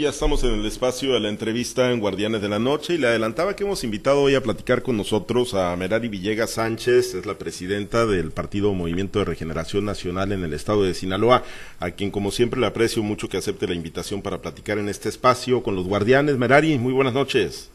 ya estamos en el espacio de la entrevista en Guardianes de la Noche y le adelantaba que hemos invitado hoy a platicar con nosotros a Merari Villegas Sánchez, es la presidenta del Partido Movimiento de Regeneración Nacional en el estado de Sinaloa, a quien como siempre le aprecio mucho que acepte la invitación para platicar en este espacio con los Guardianes. Merari, muy buenas noches.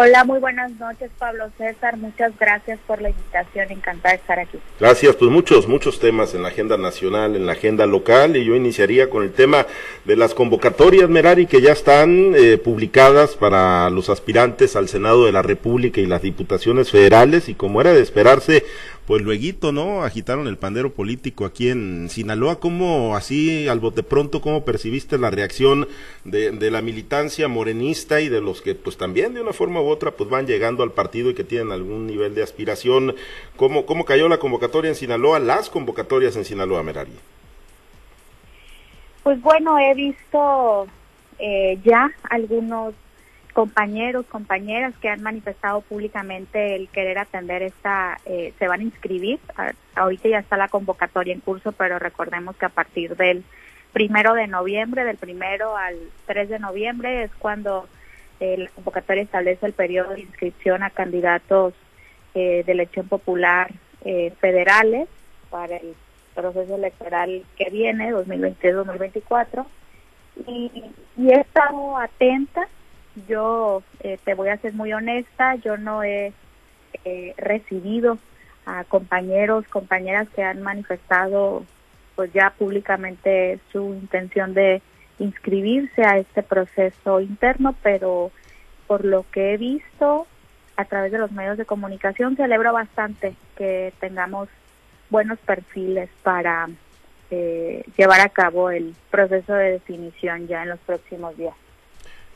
Hola, muy buenas noches, Pablo César. Muchas gracias por la invitación. Encantada de estar aquí. Gracias. Pues muchos, muchos temas en la agenda nacional, en la agenda local, y yo iniciaría con el tema de las convocatorias, Merari, que ya están eh, publicadas para los aspirantes al Senado de la República y las diputaciones federales, y como era de esperarse, pues luego, ¿no? Agitaron el pandero político aquí en Sinaloa. ¿Cómo, así, al bote pronto, cómo percibiste la reacción de, de, la militancia morenista y de los que, pues también de una forma u otra, pues van llegando al partido y que tienen algún nivel de aspiración? ¿Cómo, cómo cayó la convocatoria en Sinaloa, las convocatorias en Sinaloa, Merari? Pues bueno, he visto eh, ya algunos compañeros, compañeras que han manifestado públicamente el querer atender esta, eh, se van a inscribir. ahorita ya está la convocatoria en curso, pero recordemos que a partir del primero de noviembre, del primero al 3 de noviembre, es cuando eh, la convocatoria establece el periodo de inscripción a candidatos eh, de elección popular federales para el proceso electoral que viene, 2023-2024. Y, y he estado atenta yo eh, te voy a ser muy honesta, yo no he eh, recibido a compañeros, compañeras que han manifestado pues ya públicamente su intención de inscribirse a este proceso interno, pero por lo que he visto a través de los medios de comunicación celebro bastante que tengamos buenos perfiles para eh, llevar a cabo el proceso de definición ya en los próximos días.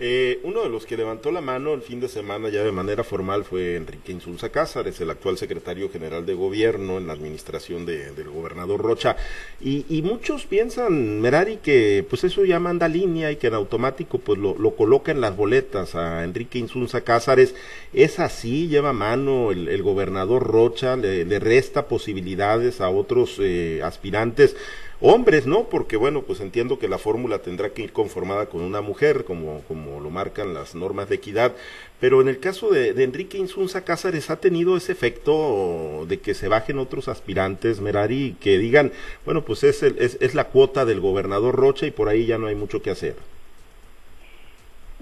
Eh, uno de los que levantó la mano el fin de semana ya de manera formal fue Enrique Insulza Cázares, el actual secretario general de gobierno en la administración del gobernador Rocha. Y, muchos piensan, Merari, que pues eso ya manda línea y que en automático pues lo, coloca en las boletas a Enrique Insulza Cázares. Es así, lleva mano el, gobernador Rocha, le, resta posibilidades a otros eh, aspirantes hombres, ¿no? Porque bueno, pues entiendo que la fórmula tendrá que ir conformada con una mujer, como, como lo marcan las normas de equidad, pero en el caso de, Enrique Insunza Cázares ha tenido ese efecto de que se bajen otros aspirantes, Merari, que digan, bueno, pues es, es, es la cuota del gobernador Rocha y por ahí ya no hay mucho que hacer.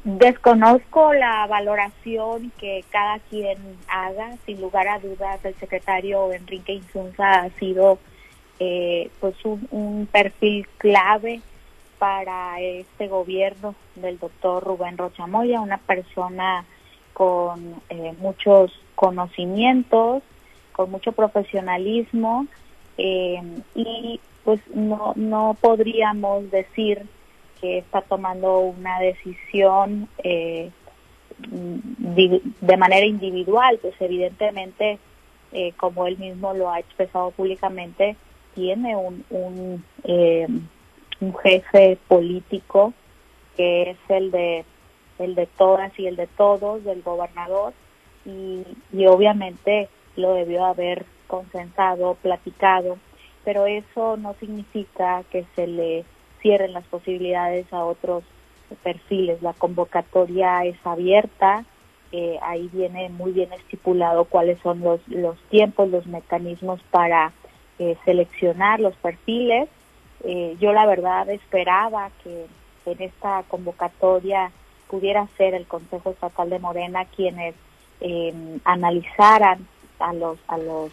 Desconozco la valoración que cada quien haga. Sin lugar a dudas, el secretario Enrique Insunza ha sido eh, pues un, perfil clave para este gobierno del doctor Rubén Rochamoya, una persona con eh, muchos conocimientos, con mucho profesionalismo eh, y pues no, no podríamos decir que está tomando una decisión de manera individual, pues evidentemente, como él mismo lo ha expresado públicamente, tiene un, un, eh, un jefe político que es el de el de todas y el de todos del gobernador y, y obviamente lo debió haber consensado, platicado, pero eso no significa que se le cierren las posibilidades a otros perfiles. La convocatoria es abierta, eh, ahí viene muy bien estipulado cuáles son los, los tiempos, los mecanismos para eh, seleccionar los perfiles. Eh, yo la verdad esperaba que en esta convocatoria pudiera ser el Consejo Estatal de Morena quienes eh, analizaran a los a los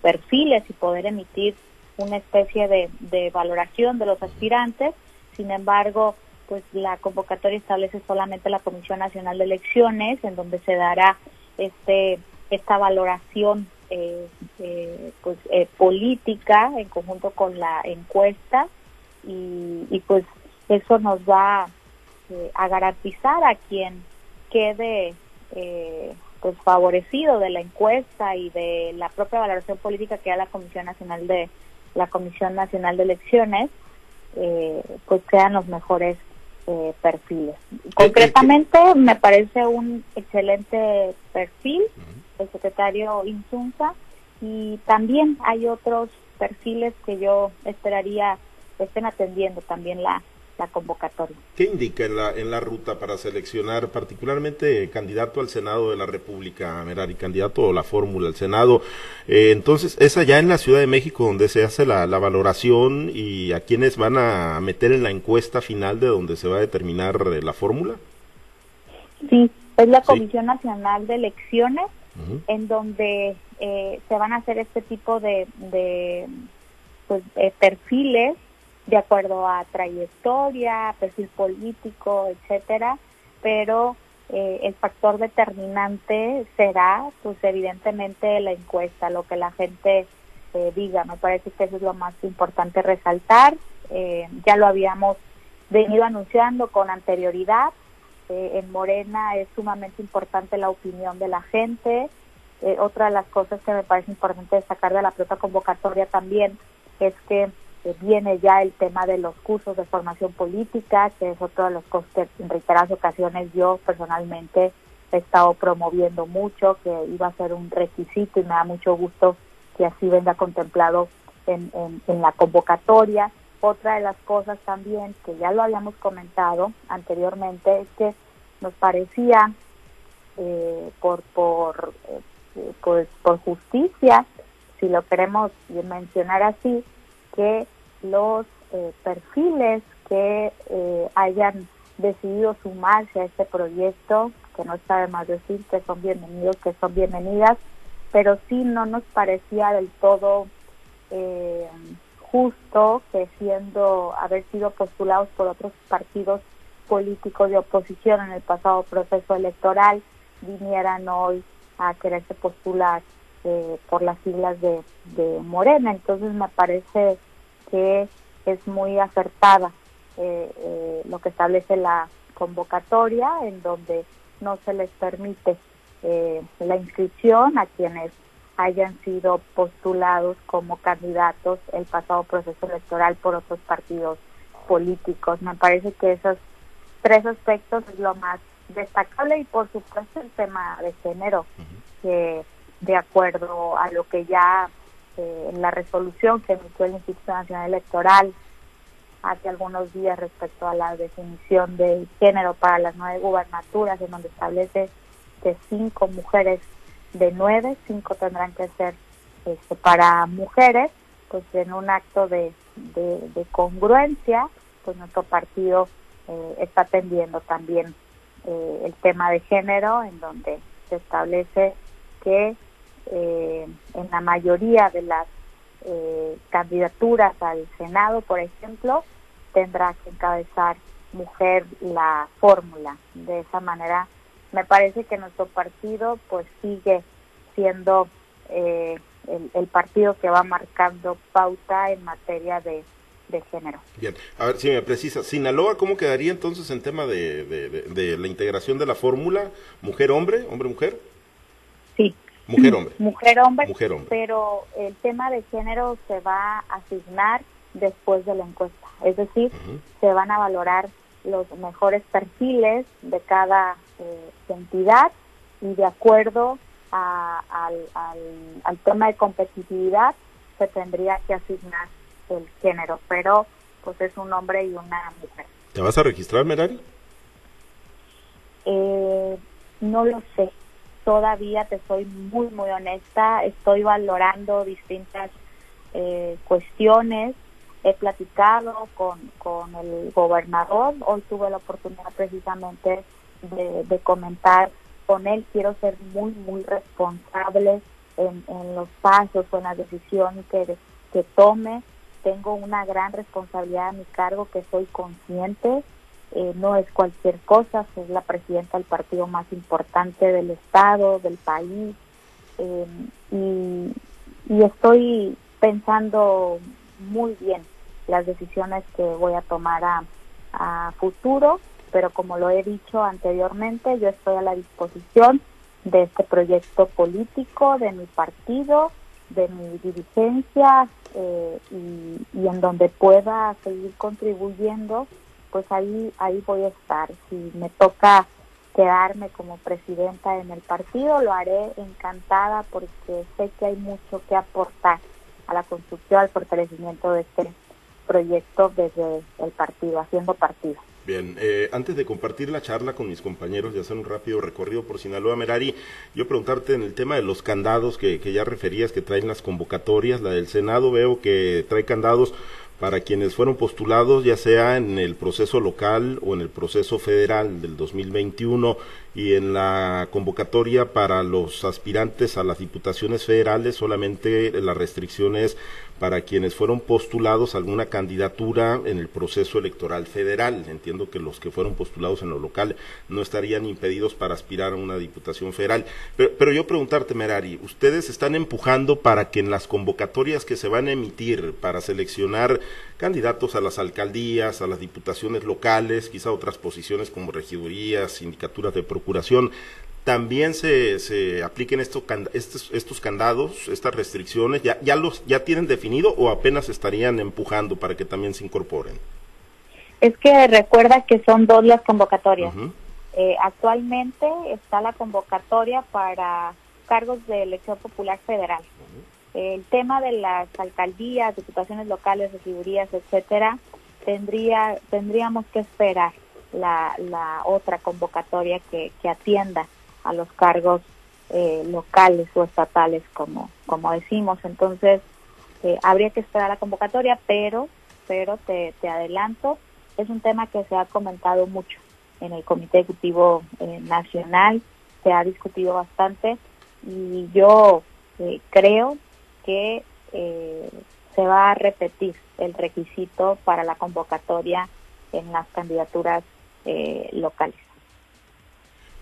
perfiles y poder emitir una especie de, de valoración de los aspirantes. Sin embargo, pues la convocatoria establece solamente la Comisión Nacional de Elecciones, en donde se dará este esta valoración eh, eh, pues eh, política en conjunto con la encuesta y, y pues eso nos va eh, a garantizar a quien quede pues favorecido de la encuesta y de la propia valoración política que da la Comisión Nacional de la Comisión Nacional de Elecciones pues sean los mejores perfiles. Concretamente me parece un excelente perfil el secretario Insunza y también hay otros perfiles que yo esperaría estén atendiendo también la, la convocatoria. ¿Qué indica en la, en la ruta para seleccionar particularmente candidato al Senado de la República, Merari, candidato a la fórmula al Senado? Eh, entonces, ¿es allá en la Ciudad de México donde se hace la, la, valoración y a quienes van a meter en la encuesta final de donde se va a determinar eh, la fórmula? Sí, es la Comisión Nacional de Elecciones en donde eh, se van a hacer este tipo de, de pues, perfiles de acuerdo a trayectoria, perfil político, etcétera, pero eh, el factor determinante será, pues evidentemente la encuesta, lo que la gente eh, diga. Me parece que eso es lo más importante resaltar. Eh, ya lo habíamos venido anunciando con anterioridad. en Morena es sumamente importante la opinión de la gente. otra de las cosas que me parece importante destacar de la propia convocatoria también es que viene ya el tema de los cursos de formación política, que es otro de los costes en reiteradas ocasiones yo personalmente he estado promoviendo mucho, que iba a ser un requisito y me da mucho gusto que así venga contemplado en, en, la convocatoria. Otra de las cosas también que ya lo habíamos comentado anteriormente es que nos parecía eh, por, por, eh, pues, por justicia, si lo queremos mencionar así, que los eh, perfiles que eh, hayan decidido sumarse a este proyecto, que no está de más decir que son bienvenidos, que son bienvenidas, pero sí no nos parecía del todo eh, justo que siendo haber sido postulados por otros partidos políticos de oposición en el pasado proceso electoral vinieran hoy a quererse postular por las siglas de, de Morena. Entonces me parece que es muy acertada eh, eh, lo que establece la convocatoria, en donde no se les permite eh, la inscripción a quienes hayan sido postulados como candidatos el pasado proceso electoral por otros partidos políticos. Me parece que esos tres aspectos es lo más destacable y por supuesto el tema de género, que de acuerdo a lo que ya en eh, la resolución que emitió el Instituto Nacional Electoral hace algunos días respecto a la definición del género para las nueve gubernaturas, en donde establece que cinco mujeres de nueve, cinco tendrán que ser este, para mujeres, pues en un acto de, de, congruencia, pues nuestro partido eh, está atendiendo también eh, el tema de género, en donde se establece que eh, en la mayoría de las eh, candidaturas al Senado, por ejemplo, tendrá que encabezar mujer la fórmula. De esa manera, me parece que nuestro partido pues sigue siendo eh, el, partido que va marcando pauta en materia de, género. Bien, a ver si me precisa, Sinaloa, ¿cómo quedaría entonces en tema de, de la integración de la fórmula mujer-hombre, hombre-mujer? Sí, Mujer-hombre. Mujer-hombre. Pero el tema de género se va a asignar después de la encuesta. Es decir, se van a valorar los mejores perfiles de cada eh, entidad y de acuerdo al, al, tema de competitividad se tendría que asignar el género, pero pues es un hombre y una mujer. ¿Te vas a registrar, Merari? Eh, no lo sé todavía, te soy muy, muy honesta, estoy valorando distintas eh, cuestiones. He platicado con, con el gobernador, hoy tuve la oportunidad precisamente de, comentar con él, quiero ser muy, muy responsable en, en los pasos o en la decisión que, que tome. Tengo una gran responsabilidad a mi cargo que soy consciente eh, no es cualquier cosa, es la presidenta del partido más importante del Estado, del país, em, y, estoy pensando muy bien las decisiones que voy a tomar a, futuro, pero como lo he dicho anteriormente, yo estoy a la disposición de este proyecto político, de mi partido, de mi dirigencia eh, y en donde pueda seguir contribuyendo pues ahí, ahí voy a estar. Si me toca quedarme como presidenta en el partido, lo haré encantada porque sé que hay mucho que aportar a la construcción, al fortalecimiento de este proyecto desde el partido, haciendo partido. Bien, eh, antes de compartir la charla con mis compañeros y hacer un rápido recorrido por Sinaloa, Merari, yo preguntarte en el tema de los candados que, que ya referías que traen las convocatorias, la del Senado veo que trae candados para quienes fueron postulados ya sea en el proceso local o en el proceso federal del 2021 y en la convocatoria para los aspirantes a las diputaciones federales solamente la restricción es para quienes fueron postulados alguna candidatura en el proceso electoral federal. Entiendo que los que fueron postulados en lo local no estarían impedidos para aspirar a una diputación federal. Pero, pero yo preguntarte, Merari, ¿ustedes están empujando para que en las convocatorias que se van a emitir para seleccionar candidatos a las alcaldías, a las diputaciones locales, quizá otras posiciones como regidurías, sindicaturas de procuración, también se, se apliquen estos, estos, estos candados, estas restricciones, ya, ya los ya tienen definido o apenas estarían empujando para que también se incorporen. Es que recuerda que son dos las convocatorias. eh, actualmente está la convocatoria para cargos de elección popular federal. El tema de las alcaldías, diputaciones locales, regidurías, etcétera, tendría tendríamos que esperar la, la otra convocatoria que, que atienda a los cargos eh, locales o estatales, como, como decimos. Entonces, eh, habría que esperar la convocatoria, pero, pero te, te adelanto, es un tema que se ha comentado mucho en el Comité Ejecutivo eh, Nacional, se ha discutido bastante y yo eh, creo que se va a repetir el requisito para la convocatoria en las candidaturas locales.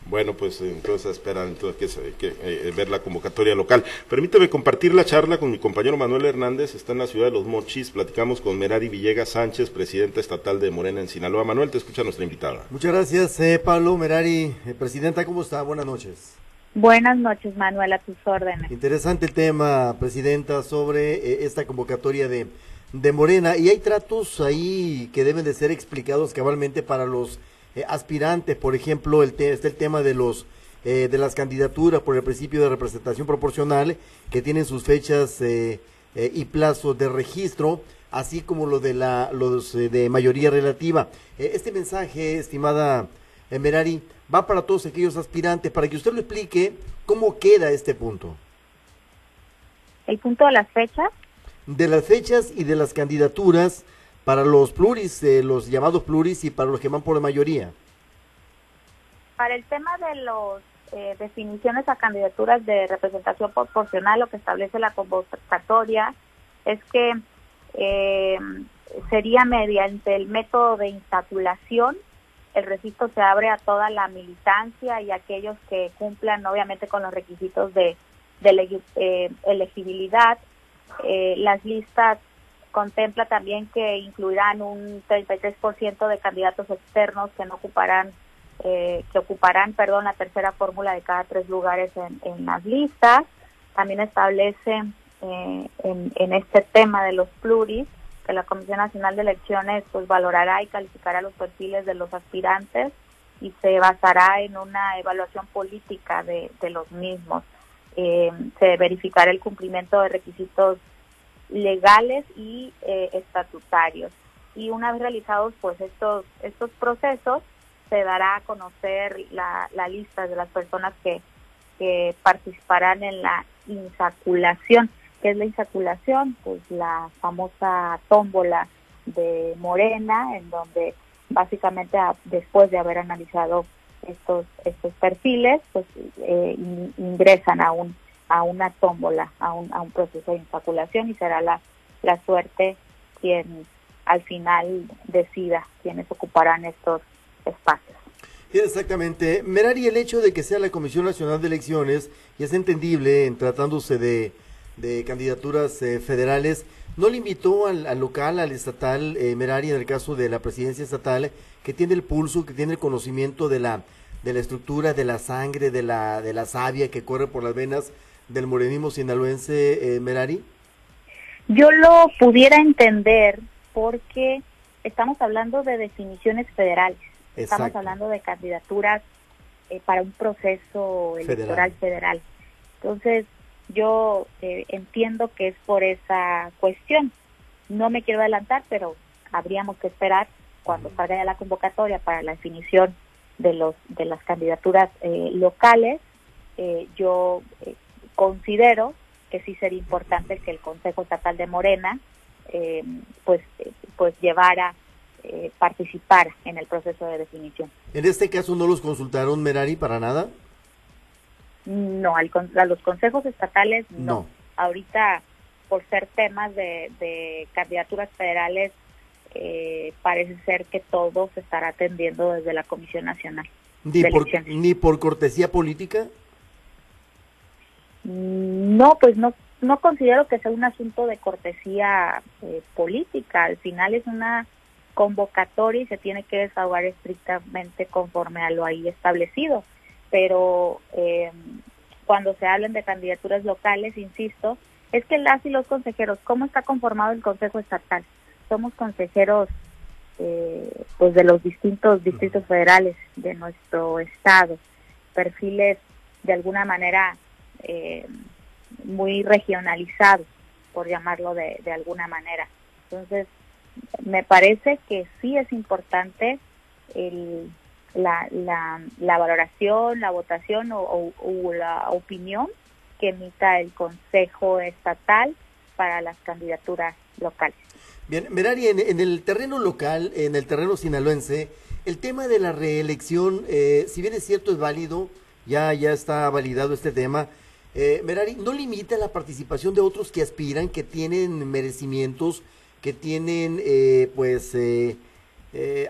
Bueno, pues entonces esperan entonces que, que eh, ver la convocatoria local. Permítame compartir la charla con mi compañero Manuel Hernández, está en la ciudad de Los Mochis, platicamos con Merari Villegas Sánchez, presidenta estatal de Morena en Sinaloa. Manuel, te escucha nuestra invitada. Muchas gracias, eh, Pablo Merari, eh, presidenta, ¿cómo está? Buenas noches. Buenas noches, Manuel, a tus órdenes. Interesante el tema, presidenta, sobre eh, esta convocatoria de, de Morena. Y hay tratos ahí que deben de ser explicados cabalmente para los eh, aspirantes. Por ejemplo, el te está el tema de los eh, de las candidaturas por el principio de representación proporcional, que tienen sus fechas eh, eh, y plazos de registro, así como lo de la los de mayoría relativa. Este mensaje, estimada Merari, va para todos aquellos aspirantes, para que usted lo explique cómo queda este punto. ¿El punto de las fechas? De las fechas y de las candidaturas para los pluris, eh, los llamados pluris y para los que van por la mayoría. Para el tema de los eh, definiciones a candidaturas de representación proporcional, lo que establece la convocatoria es que eh, sería mediante el método de insaculación el registro se abre a toda la militancia y aquellos que cumplan obviamente con los requisitos de, de eh, elegibilidad. Eh, las listas contempla también que incluirán un 33% de candidatos externos que no ocuparán eh, que ocuparán perdón la tercera fórmula de cada tres lugares en, en las listas. También establece eh, en, en este tema de los pluris que la Comisión Nacional de Elecciones pues valorará y calificará los perfiles de los aspirantes y se basará en una evaluación política de, los mismos. Eh, se verificará el cumplimiento de requisitos legales y eh, estatutarios. Y una vez realizados pues estos estos procesos, se dará a conocer la, la lista de las personas que, que participarán en la insaculación. ¿Qué es la insaculación? Pues la famosa tómbola de Morena, en donde básicamente después de haber analizado estos estos perfiles, pues eh, in, ingresan a un a una tómbola, a un, a un proceso de insaculación y será la, la suerte quien al final decida quiénes ocuparán estos espacios. Exactamente. Merari, el hecho de que sea la Comisión Nacional de Elecciones, y es entendible en tratándose de, de candidaturas eh, federales, no le invitó al, al local, al estatal, eh, Merari, en el caso de la presidencia estatal, que tiene el pulso, que tiene el conocimiento de la, de la estructura, de la sangre, de la, de la savia que corre por las venas del morenismo sinaloense, eh, Merari? Yo lo pudiera entender porque estamos hablando de definiciones federales, Exacto. estamos hablando de candidaturas eh, para un proceso electoral federal. federal. Entonces, yo eh, entiendo que es por esa cuestión. no me quiero adelantar, pero habríamos que esperar cuando salga la convocatoria para la definición de los de las candidaturas eh, locales. Eh, yo eh, considero que sí sería importante que el Consejo Estatal de Morena pues pues llevara participar en el proceso de definición. En este caso no los consultaron Merari para nada. No, al, a los consejos estatales no. Ahorita por ser temas de, candidaturas federales, eh, parece ser que todo se estará atendiendo desde la Comisión Nacional. ¿Ni, por, ¿ni por cortesía política? No, pues no, no considero que sea un asunto de cortesía eh, política. Al final es una convocatoria y se tiene que desahogar estrictamente conforme a lo ahí establecido. Pero eh, cuando se hablen de candidaturas locales, insisto, es que las y los consejeros, ¿cómo está conformado el Consejo Estatal? Somos consejeros eh, pues de los distintos distritos federales de nuestro estado, perfiles de alguna manera eh, muy regionalizados, por llamarlo de, de alguna manera. Entonces, me parece que sí es importante el, la, la, la valoración, la votación o, o la opinión que emita el Consejo Estatal para las candidaturas locales. Bien, Merari, en, el terreno local, en el terreno sinaloense, el tema de la reelección, eh, si bien es cierto, es válido, ya, ya está validado este tema, eh, Merari, ¿no limita la participación de otros que aspiran, que tienen merecimientos, que tienen, eh, pues, eh,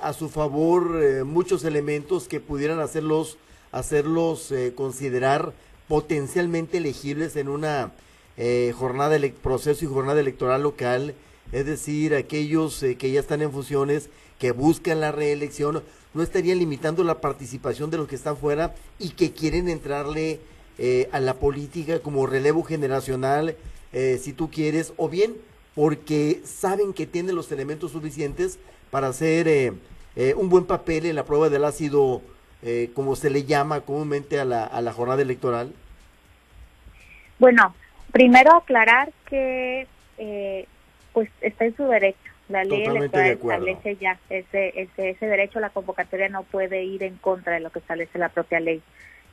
a su favor muchos elementos que pudieran hacerlos, hacerlos considerar potencialmente elegibles en una eh, jornada proceso y jornada electoral local, es decir, aquellos eh, que ya están en funciones, que buscan la reelección, no estarían limitando la participación de los que están fuera y que quieren entrarle eh, a la política como relevo generacional, si tú quieres, o bien porque saben que tienen los elementos suficientes para hacer un buen papel en la prueba del ácido eh, como se le llama comúnmente a la, a la jornada electoral? Bueno, primero aclarar que eh, pues está en su derecho. La ley electoral establece ya ese, ese, ese derecho, la convocatoria no puede ir en contra de lo que establece la propia ley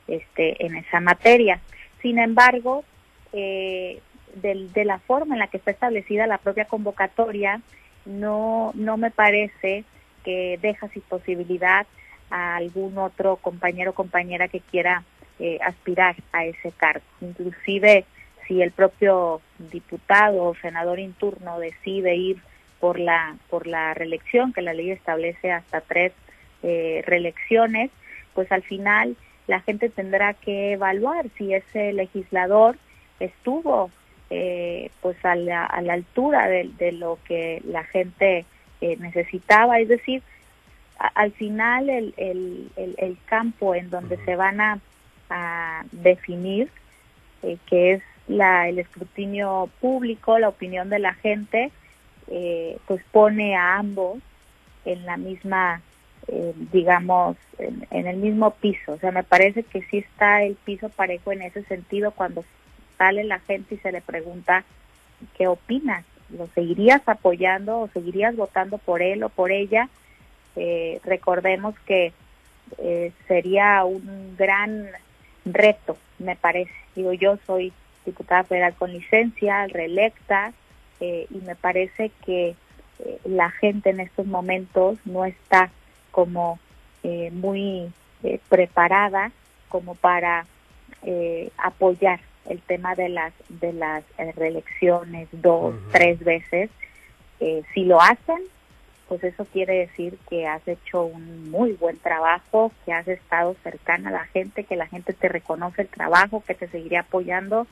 este, en esa materia. Sin embargo, eh, de, de, la forma en la que está establecida la propia convocatoria, no, no me parece que deja sin posibilidad a algún otro compañero o compañera que quiera eh, aspirar a ese cargo. Inclusive si el propio diputado o senador en decide ir por la por la reelección, que la ley establece hasta tres eh, reelecciones, pues al final la gente tendrá que evaluar si ese legislador estuvo eh, pues a la, a la altura de, de, lo que la gente eh, necesitaba, es decir, al final el, el, el, campo en donde se van a, definir, eh, que es la, el escrutinio público, la opinión de la gente, eh, pues pone a ambos en la misma, eh, digamos, en, el mismo piso. O sea, me parece que sí está el piso parejo en ese sentido cuando sale la gente y se le pregunta, ¿qué opinas? ¿Lo seguirías apoyando o seguirías votando por él o por ella? Eh, recordemos que eh, sería un gran reto, me parece. Digo, yo soy diputada federal con licencia, reelecta, eh, y me parece que la gente en estos momentos no está como muy preparada como para apoyar el tema de las de las reelecciones dos, tres veces. si lo hacen, pues eso quiere decir que has hecho un muy buen trabajo, que has estado cercana a la gente, que la gente te reconoce el trabajo, que te seguiría apoyando,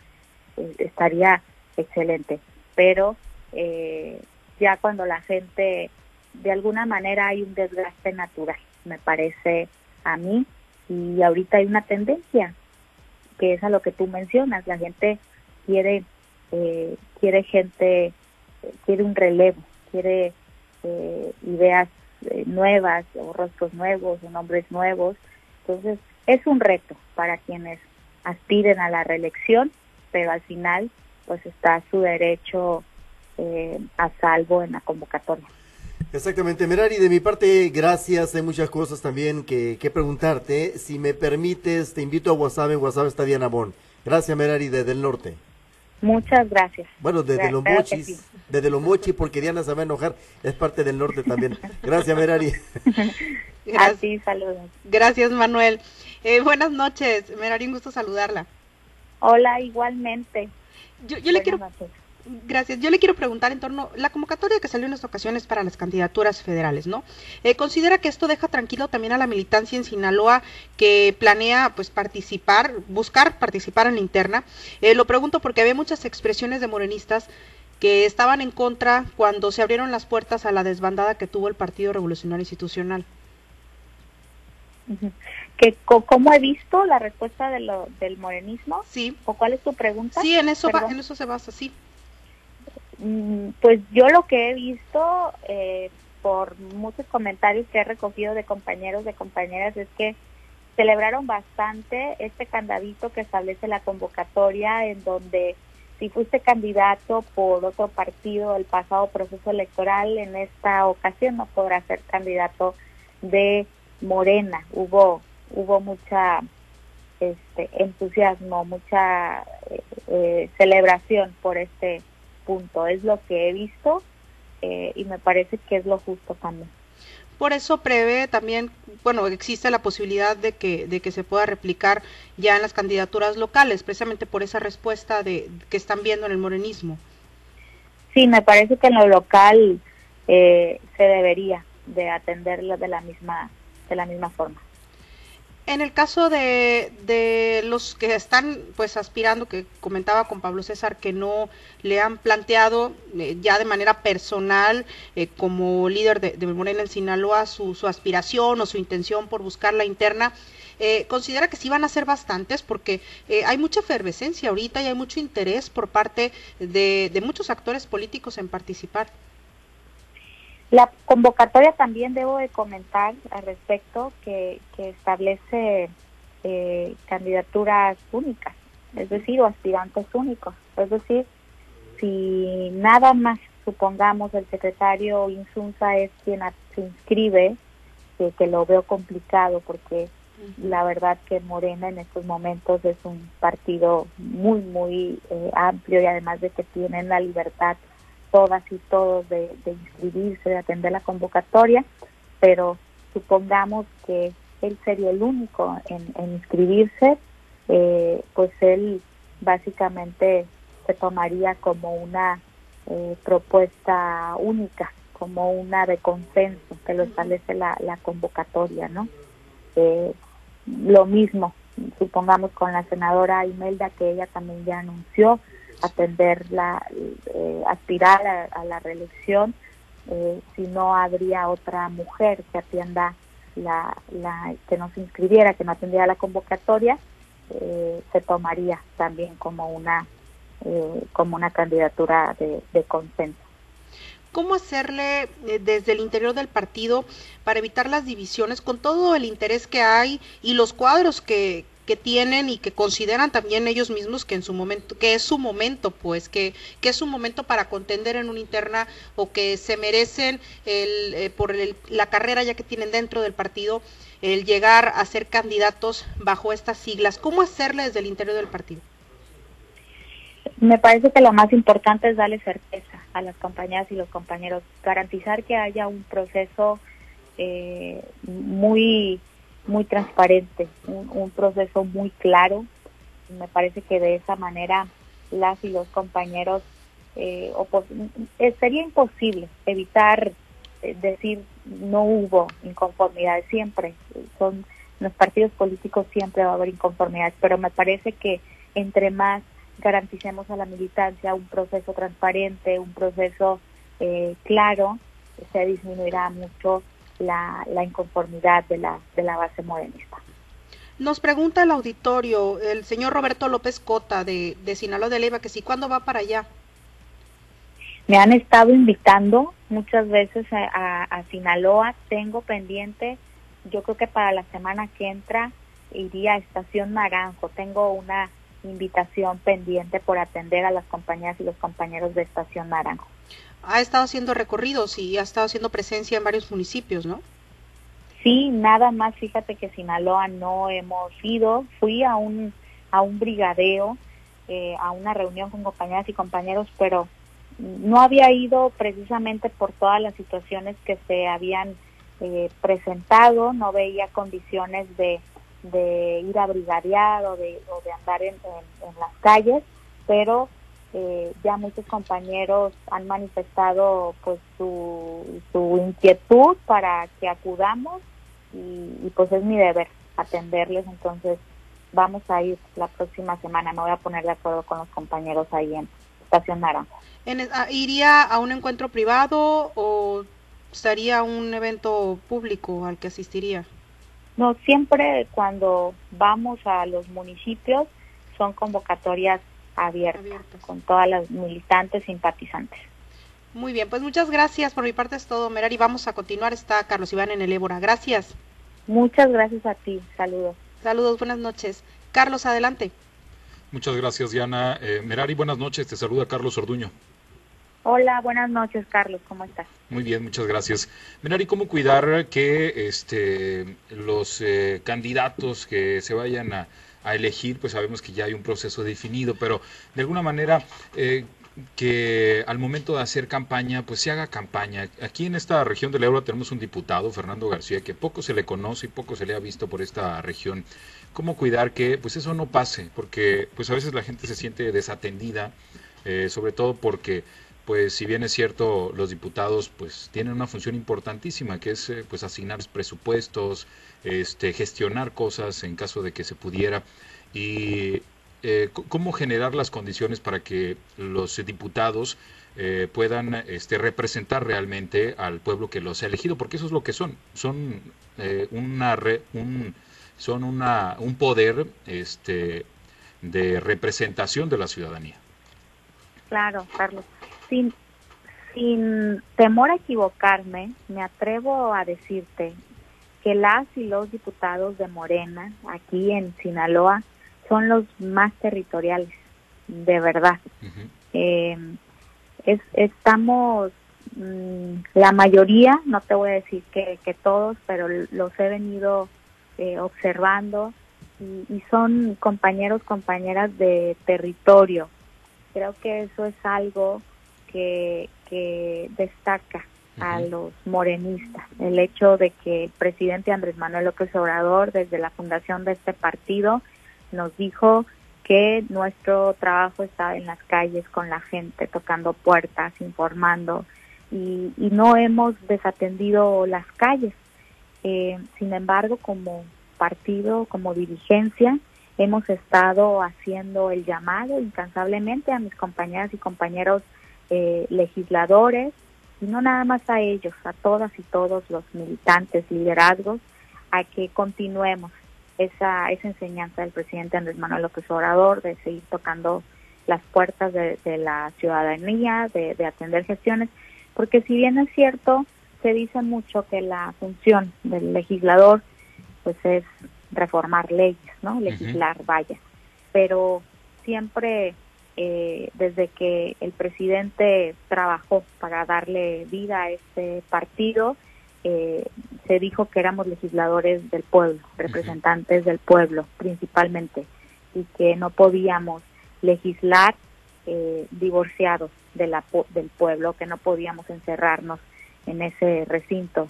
eh, estaría excelente. Pero eh, ya cuando la gente, de alguna manera hay un desgaste natural, me parece a mí, y ahorita hay una tendencia, que es a lo que tú mencionas, la gente quiere, eh, quiere gente, quiere un relevo, quiere eh, ideas eh, nuevas o rostros nuevos o nombres nuevos. Entonces, es un reto para quienes aspiren a la reelección, pero al final, pues está su derecho eh, a salvo en la convocatoria. Exactamente, Merari, de mi parte, gracias. Hay muchas cosas también que, que preguntarte. Si me permites, te invito a WhatsApp. En WhatsApp está Diana Bon. Gracias, Merari, desde el norte. Muchas gracias. Bueno, desde los mochis, desde los mochis, porque Diana se va a enojar, es parte del norte también. Gracias, Merari. Gracias. saludos. Gracias, Manuel. Eh, buenas noches, Merari, un gusto saludarla. Hola, igualmente. Yo, yo le quiero... Gracias. Yo le quiero preguntar en torno a la convocatoria que salió en esta ocasión es para las candidaturas federales, ¿no? Eh, ¿Considera que esto deja tranquilo también a la militancia en Sinaloa que planea pues participar, buscar participar en la interna? Eh, lo pregunto porque había muchas expresiones de morenistas que estaban en contra cuando se abrieron las puertas a la desbandada que tuvo el Partido Revolucionario Institucional. que ¿Cómo he visto la respuesta de lo, del morenismo? Sí. ¿O cuál es tu pregunta? Sí, en eso, en eso se basa, sí. Mm, pues yo lo que he visto eh, por muchos comentarios que he recogido de compañeros, de compañeras, es que celebraron bastante este candadito que establece la convocatoria en donde si fuiste candidato por otro partido el pasado proceso electoral, en esta ocasión no podrás ser candidato de Morena. Hubo hubo mucha este entusiasmo, mucha eh, eh, celebración por este punto. Es lo que he visto eh, y me parece que es lo justo también. Por eso prevé también, bueno, existe la posibilidad de que, de que se pueda replicar ya en las candidaturas locales, precisamente por esa respuesta de que están viendo en el morenismo. Sí, me parece que en lo local eh, se debería de atenderlo de la misma de la misma forma. En el caso de, de, los que están pues aspirando, que comentaba con Pablo César, que no le han planteado eh, ya de manera personal eh, como líder de, Morena en Sinaloa su, aspiración o su intención por buscar la interna, eh, considera que sí van a ser bastantes porque hay mucha efervescencia ahorita y hay mucho interés por parte de, de muchos actores políticos en participar. La convocatoria también debo de comentar al respecto que, que establece eh, candidaturas únicas, es decir, o aspirantes únicos. Es decir, si nada más, supongamos, el secretario Insunza es quien se inscribe, que, lo veo complicado porque la verdad que Morena en estos momentos es un partido muy, muy eh, amplio y además de que tienen la libertad todas y todos de, inscribirse, de atender la convocatoria, pero supongamos que él sería el único en, inscribirse, eh, pues él básicamente se tomaría como una eh, propuesta única, como una de consenso que lo establece la, la convocatoria, ¿no? Eh, lo mismo, supongamos con la senadora Imelda, que ella también ya anunció atender la, eh, aspirar a, la reelección, eh, si no habría otra mujer que atienda la, la que no se inscribiera, que no atendiera la convocatoria, eh, se tomaría también como una como una candidatura de, de consenso. ¿Cómo hacerle desde el interior del partido para evitar las divisiones con todo el interés que hay y los cuadros que, que tienen y que consideran también ellos mismos que en su momento que es su momento pues que, que es su momento para contender en una interna o que se merecen el, eh, por la carrera ya que tienen dentro del partido el llegar a ser candidatos bajo estas siglas. Cómo hacerle desde el interior del partido me parece que lo más importante es darle certeza a las compañías y los compañeros garantizar que haya un proceso eh, muy muy transparente, un, proceso muy claro. Me parece que de esa manera las y los compañeros eh, eh, sería imposible evitar eh, decir no hubo inconformidad siempre son los partidos políticos siempre va a haber inconformidades pero me parece que entre más garanticemos a la militancia un proceso transparente un proceso claro se disminuirá mucho la, la inconformidad de la, de la base morenista. Nos pregunta el auditorio, el señor Roberto López Cota de, de Sinaloa de Leiva, que si cuándo va para allá. Me han estado invitando muchas veces a, a, Sinaloa, tengo pendiente, yo creo que para la semana que entra iría a Estación Naranjo, tengo una invitación pendiente por atender a las compañías y los compañeros de Estación Naranjo. Ha estado haciendo recorridos y ha estado haciendo presencia en varios municipios, ¿no? Sí, nada más, fíjate que Sinaloa no hemos ido. Fui a un, a un brigadeo, eh, a una reunión con compañeras y compañeros, pero no había ido precisamente por todas las situaciones que se habían eh, presentado, no veía condiciones de, de ir a brigadear o de, o de andar en, en, las calles, pero eh, ya muchos compañeros han manifestado pues su, su inquietud para que acudamos y, y, pues es mi deber atenderles, entonces vamos a ir la próxima semana, me voy a poner de acuerdo con los compañeros ahí en Estación Naranja. Ah, ¿Iría a un encuentro privado o sería un evento público al que asistiría? No, siempre cuando vamos a los municipios son convocatorias abiertas, con todas las militantes simpatizantes. Muy bien, pues muchas gracias. Por mi parte es todo, Merari. Vamos a continuar. Está Carlos Iván en el Ébora. Gracias. Muchas gracias a ti. Saludos. Saludos, buenas noches. Carlos, adelante. Muchas gracias, Diana. Eh, Merari, buenas noches. Te saluda Carlos Orduño. Hola, buenas noches, Carlos. ¿Cómo estás? Muy bien, muchas gracias. Menari, ¿cómo cuidar que este, los eh, candidatos que se vayan a, elegir, pues sabemos que ya hay un proceso definido, pero de alguna manera eh, que al momento de hacer campaña, pues se haga campaña. Aquí en esta región del Ebro tenemos un diputado, Fernando García, que poco se le conoce y poco se le ha visto por esta región. ¿Cómo cuidar que pues eso no pase? Porque pues a veces la gente se siente desatendida, eh, sobre todo porque pues si bien es cierto, los diputados pues tienen una función importantísima que es eh, pues asignar presupuestos, este, gestionar cosas en caso de que se pudiera. Y eh, cómo generar las condiciones para que los diputados eh, puedan este, representar realmente al pueblo que los ha elegido, porque eso es lo que son, son una un, son una, un poder este, de representación de la ciudadanía. Claro, Carlos sin, sin temor a equivocarme, me atrevo a decirte que las y los diputados de Morena, aquí en Sinaloa, son los más territoriales, de verdad. eh, es, estamos, mm, la mayoría, no te voy a decir que, que todos, pero los he venido eh, observando y, y son compañeros, compañeras de territorio. Creo que eso es algo que, destaca a los morenistas, el hecho de que el presidente Andrés Manuel López Obrador, desde la fundación de este partido, nos dijo que nuestro trabajo está en las calles con la gente, tocando puertas, informando, y, no hemos desatendido las calles. Eh, sin embargo, como partido, como dirigencia, hemos estado haciendo el llamado incansablemente a mis compañeras y compañeros eh, legisladores, y no nada más a ellos, a todas y todos los militantes, liderazgos, a que continuemos esa, esa enseñanza del presidente Andrés Manuel López Obrador de seguir tocando las puertas de, la ciudadanía, de, atender gestiones, porque si bien es cierto, se dice mucho que la función del legislador pues es reformar leyes, ¿no? Legislar, vaya, pero siempre eh, desde que el presidente trabajó para darle vida a este partido, eh, se dijo que éramos legisladores del pueblo, representantes del pueblo principalmente, y que no podíamos legislar eh, divorciados de la, del pueblo, que no podíamos encerrarnos en ese recinto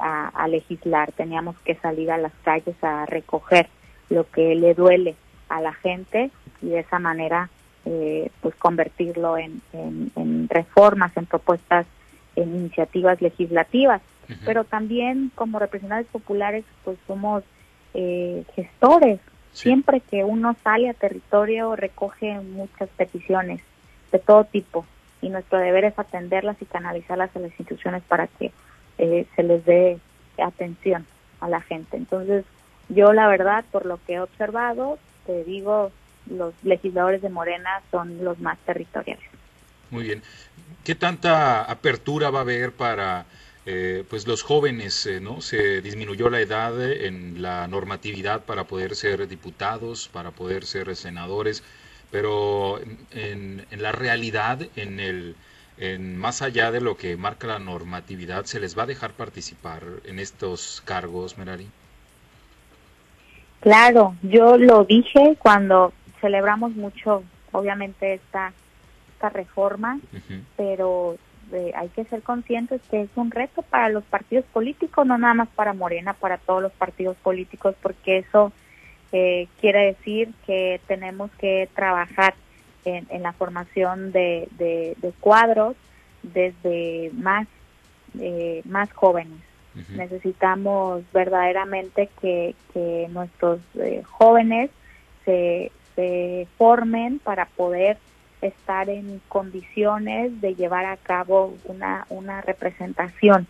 a, a legislar, teníamos que salir a las calles a recoger lo que le duele a la gente y de esa manera eh, pues convertirlo en, en, reformas, en propuestas, en iniciativas legislativas. Pero también como representantes populares pues somos eh, gestores. Siempre que uno sale a territorio recoge muchas peticiones de todo tipo y nuestro deber es atenderlas y canalizarlas a las instituciones para que eh, se les dé atención a la gente. Entonces, yo la verdad, por lo que he observado, te digo, los legisladores de Morena son los más territoriales. Muy bien. ¿Qué tanta apertura va a haber para eh, pues los jóvenes? Eh, ¿no? Se disminuyó la edad en la normatividad para poder ser diputados, para poder ser senadores, pero en, en la realidad, en el en, más allá de lo que marca la normatividad, ¿se les va a dejar participar en estos cargos, Merari? Claro, yo lo dije cuando celebramos mucho, obviamente, esta, esta reforma, pero eh, hay que ser conscientes que es un reto para los partidos políticos, no nada más para Morena, para todos los partidos políticos, porque eso eh, quiere decir que tenemos que trabajar en, la formación de, cuadros desde más, eh, más jóvenes. Necesitamos verdaderamente que, nuestros eh, jóvenes se, se formen para poder estar en condiciones de llevar a cabo una, una representación.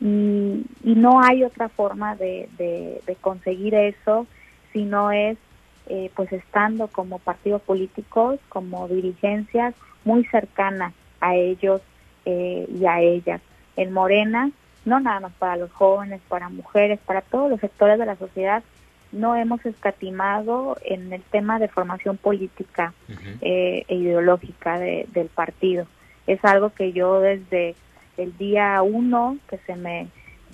Y, y no hay otra forma de, de, conseguir eso si no es eh, pues estando como partidos políticos, como dirigencias muy cercanas a ellos eh, y a ellas. En Morena no nada más para los jóvenes, para mujeres, para todos los sectores de la sociedad, no hemos escatimado en el tema de formación política eh, e ideológica del partido. Es algo que yo desde el día uno que se me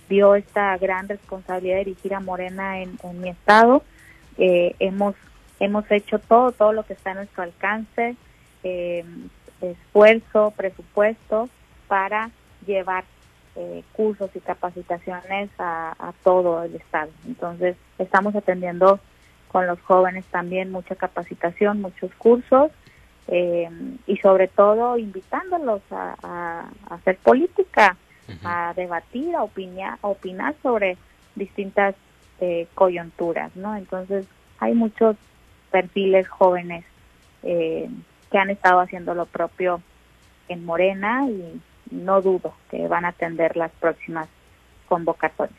dio esta gran responsabilidad de dirigir a Morena en, mi estado, eh, hemos hemos hecho todo todo lo que está a nuestro alcance, eh, esfuerzo, presupuesto para llevar eh, cursos y capacitaciones a, todo el estado. Entonces, estamos atendiendo con los jóvenes también mucha capacitación, muchos cursos eh, y sobre todo invitándolos a, hacer política, a debatir, a opinar, a opinar sobre distintas eh, coyunturas, ¿no? Entonces, hay muchos perfiles jóvenes que han estado haciendo lo propio en Morena y no dudo que van a atender las próximas convocatorias.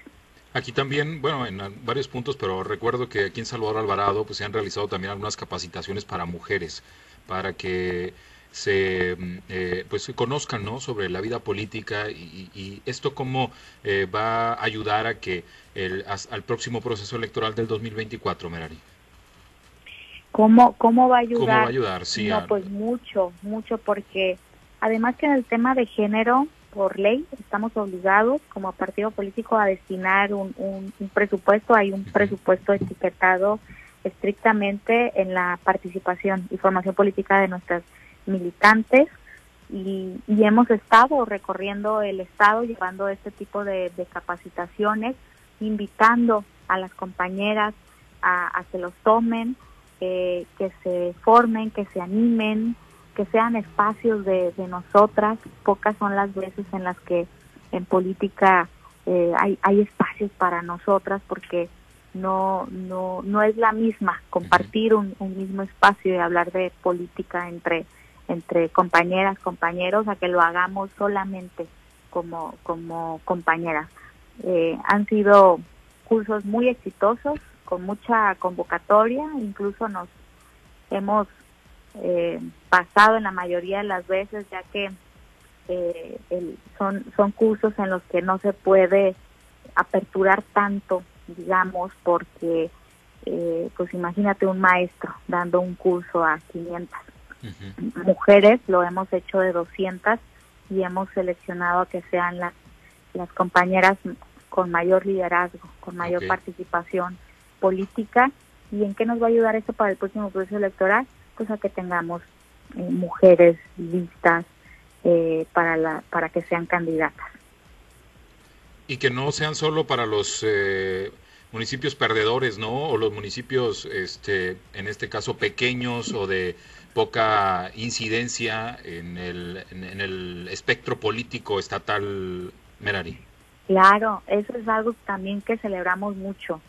Aquí también, bueno, en varios puntos, pero recuerdo que aquí en Salvador Alvarado pues se han realizado también algunas capacitaciones para mujeres, para que se mm, eh, pues conozcan ¿no? sobre la vida política y, esto cómo eh, va a ayudar a que el, al próximo proceso electoral del 2024, Merari. ¿Cómo, cómo va a ayudar? ¿Cómo va a ayudar? Sí, no, pues mucho, mucho, porque Además que en el tema de género, por ley, estamos obligados como partido político a destinar un, presupuesto, hay un presupuesto etiquetado estrictamente en la participación y formación política de nuestras militantes y, hemos estado recorriendo el estado llevando este tipo de, capacitaciones, invitando a las compañeras a, que los tomen, eh, que se formen, que se animen, que sean espacios de, nosotras. Pocas son las veces en las que en política eh, hay, hay espacios para nosotras porque no, no, no es la misma compartir un, mismo espacio y hablar de política entre, entre compañeras, compañeros, a que lo hagamos solamente como, como compañeras. Eh, han sido cursos muy exitosos, con mucha convocatoria, incluso nos hemos eh, pasado en la mayoría de las veces, ya que eh, son, son cursos en los que no se puede aperturar tanto, digamos, porque, eh, pues imagínate un maestro dando un curso a 500 mujeres, lo hemos hecho de 200 y hemos seleccionado a que sean las, las compañeras con mayor liderazgo, con mayor participación política. ¿Y en qué nos va a ayudar esto para el próximo proceso electoral? Pues a que tengamos eh, mujeres listas eh, para, la, para que sean candidatas. Y que no sean solo para los eh, municipios perdedores, ¿no? O los municipios, este, en este caso, pequeños o de poca incidencia en el, en el espectro político estatal, Merari. Claro, eso es algo también que celebramos mucho.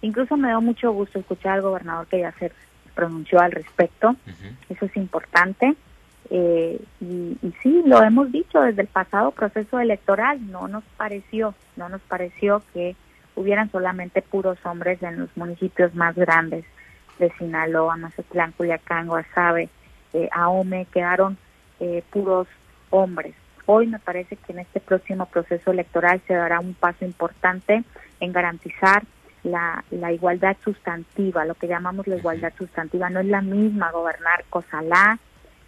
Incluso me da mucho gusto escuchar al gobernador que ya se pronunció al respecto. Eso es importante. Eh, y, y, sí, lo hemos dicho desde el pasado proceso electoral, no nos pareció, no nos pareció que hubieran solamente puros hombres en los municipios más grandes de Sinaloa, Mazatlán, Culiacán, Guasave, eh, Ahome, quedaron eh, puros hombres. Hoy me parece que en este próximo proceso electoral se dará un paso importante en garantizar la, la igualdad sustantiva, lo que llamamos la igualdad sustantiva. No es la misma gobernar Cozalá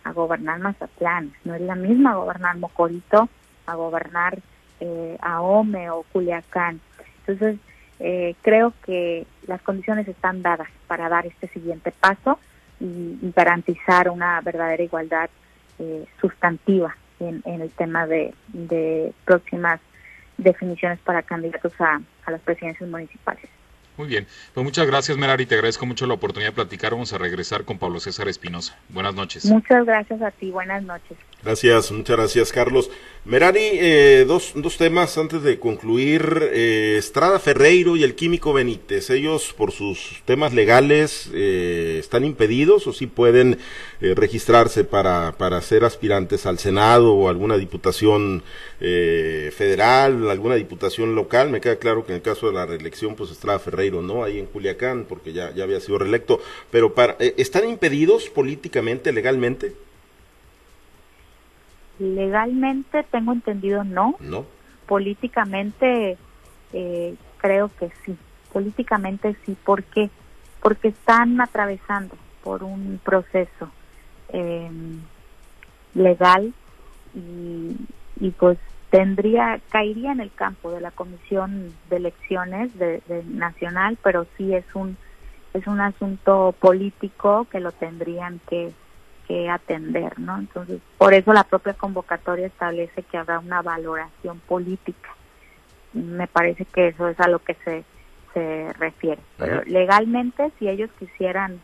a gobernar Mazatlán, no es la misma gobernar Mocorito a gobernar eh, Ahome o Culiacán. Entonces, eh, creo que las condiciones están dadas para dar este siguiente paso y, garantizar una verdadera igualdad eh, sustantiva en, el tema de, próximas definiciones para candidatos a las presidencias municipales. Muy bien, pues muchas gracias Merari, te agradezco mucho la oportunidad de platicar. Vamos a regresar con Pablo César Espinosa. Buenas noches. Muchas gracias a ti, buenas noches. Gracias, muchas gracias Carlos. Merari, eh, dos, dos temas antes de concluir. Eh, Estrada Ferreiro y el químico Benítez, ellos por sus temas legales eh, están impedidos o sí pueden registrarse para, para ser aspirantes al Senado o alguna diputación federal, alguna diputación local. Me queda claro que en el caso de la reelección, pues Estrada Ferreiro no, ahí en Culiacán, porque ya, ya había sido reelecto. Pero para, ¿están impedidos políticamente, legalmente? Legalmente tengo entendido no. No. Políticamente eh, creo que sí. Políticamente sí. ¿Por qué? Porque están atravesando por un proceso em, legal y, y pues tendría caería en el campo de la comisión de elecciones de, de, nacional pero sí es un es un asunto político que lo tendrían que que atender, ¿no? Entonces, por eso la propia convocatoria establece que habrá una valoración política. Me parece que eso es a lo que se, se refiere. Pero legalmente, si ellos quisieran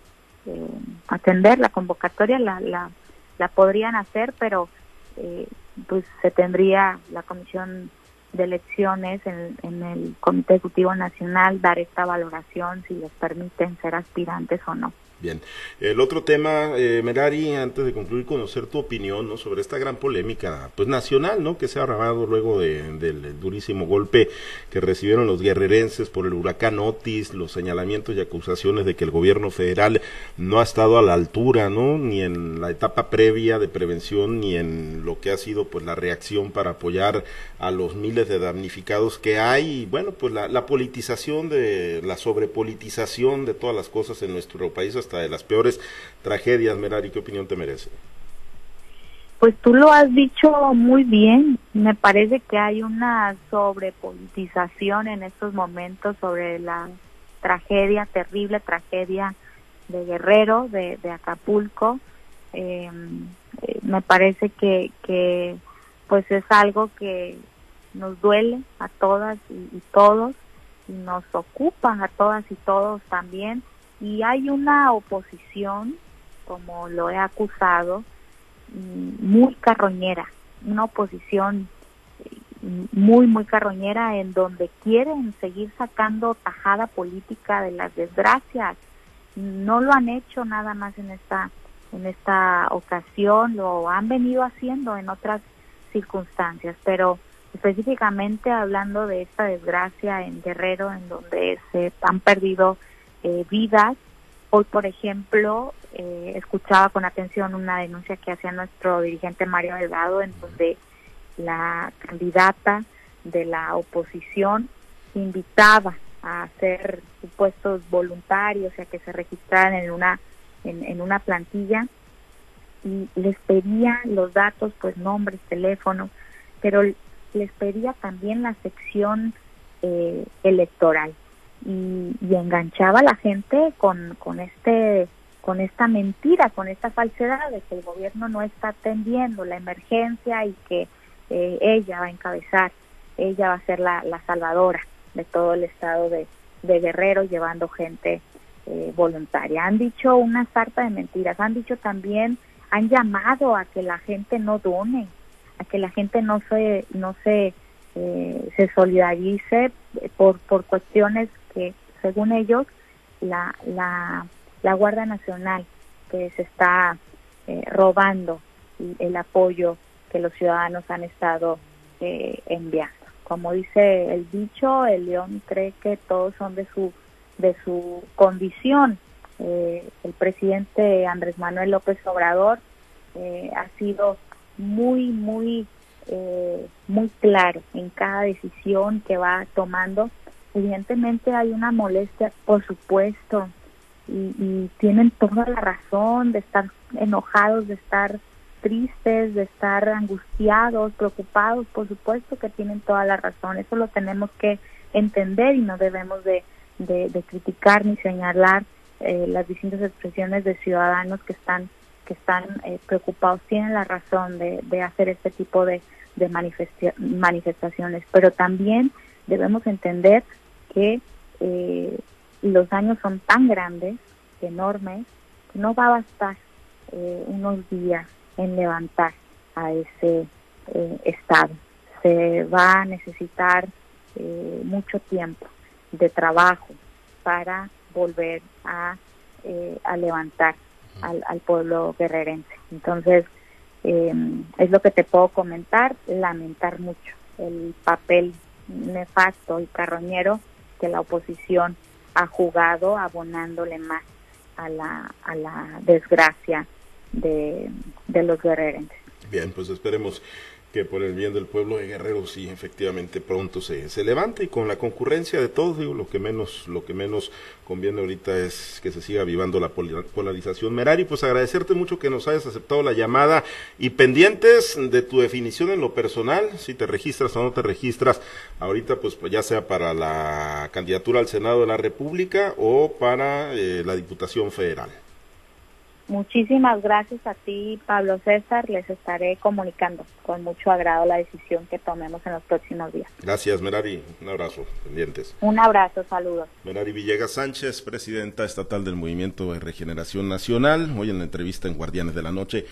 eh, atender la convocatoria, la, la, la podrían hacer, pero eh, pues se tendría la comisión de elecciones en, en, el Comité Ejecutivo Nacional dar esta valoración si les permiten ser aspirantes o no. Bien, el otro tema, eh, Merari, antes de concluir, conocer tu opinión ¿no? sobre esta gran polémica pues nacional ¿no? que se ha armado luego del durísimo golpe que recibieron los guerrerenses por el huracán Otis, los señalamientos y acusaciones de que el gobierno federal no ha estado a la altura, ¿no? ni en la etapa previa de prevención, ni en lo que ha sido pues la reacción para apoyar a los miles de damnificados que hay, y bueno, pues la, politización de la sobrepolitización de todas las cosas en nuestro país de las peores tragedias. Merari, ¿qué opinión te merece? Pues tú lo has dicho muy bien. Me parece que hay una sobrepolitización en estos momentos sobre la tragedia, terrible tragedia de Guerrero, de, Acapulco. Em, eh, me parece que, pues es algo que nos duele a todas y todos y nos ocupa a todas y todos también y hay una oposición, como lo he acusado, mm, muy carroñera, una oposición mm, muy, muy carroñera en donde quieren seguir sacando tajada política de las desgracias. No lo han hecho nada más en esta, en esta ocasión, lo han venido haciendo en otras circunstancias, pero específicamente hablando de esta desgracia en Guerrero, en donde se han perdido eh, vidas. Hoy, por ejemplo, eh, escuchaba con atención una denuncia que hacía nuestro dirigente Mario Delgado, en donde la candidata de la oposición invitaba a hacer supuestos voluntarios, a que se registraran en una en, una plantilla y les pedía los datos, pues nombres, teléfonos, pero les pedía también la sección eh, electoral y, enganchaba a la gente con, con este con esta mentira, con esta falsedad de que el gobierno no está atendiendo la emergencia y que eh, ella va a encabezar, ella va a ser la, la salvadora de todo el estado de, de Guerrero llevando gente eh, voluntaria. Han dicho una sarta de mentiras, han dicho también, han llamado a que la gente no done, a que la gente no se, no se, eh, se solidarice por, por cuestiones que según ellos la, la, la Guardia Nacional que se está eh, robando el apoyo que los ciudadanos han estado eh, enviando. Como dice el dicho, el león cree que todos son de su de su condición. Eh, el presidente Andrés Manuel López Obrador ha sido muy muy muy claro en cada decisión que va tomando evidentemente hay una molestia, por supuesto, y, tienen toda la razón de estar enojados, de estar tristes, de estar angustiados, preocupados, por supuesto que tienen toda la razón, eso lo tenemos que entender y no debemos de, de, criticar ni señalar eh, las distintas expresiones de ciudadanos que están que están eh, preocupados tienen la razón de, de hacer este tipo de, de manifestaciones, pero también debemos entender que eh, los daños son tan grandes, enormes, que no va a bastar eh, unos días en levantar a ese eh, estado. Se va a necesitar eh, mucho tiempo de trabajo para volver a, a levantar al, al, pueblo guerrerense. Entonces, es lo que te puedo comentar, lamentar mucho el papel nefasto y carroñero que la oposición ha jugado abonándole más a la, a la desgracia de, de los guerreros. Bien, pues esperemos que por el bien del pueblo de Guerrero sí efectivamente pronto se, se levante y con la concurrencia de todos digo lo que menos lo que menos conviene ahorita es que se siga vivando la polarización. Merari pues agradecerte mucho que nos hayas aceptado la llamada y pendientes de tu definición en lo personal si te registras o no te registras ahorita pues ya sea para la candidatura al Senado de la República o para eh, la Diputación Federal Muchísimas gracias a ti, Pablo César. Les estaré comunicando con mucho agrado la decisión que tomemos en los próximos días. Gracias, Merari. Un abrazo, pendientes. Un abrazo, saludos. Merari Villegas Sánchez, presidenta estatal del Movimiento de Regeneración Nacional, hoy en la entrevista en Guardianes de la Noche.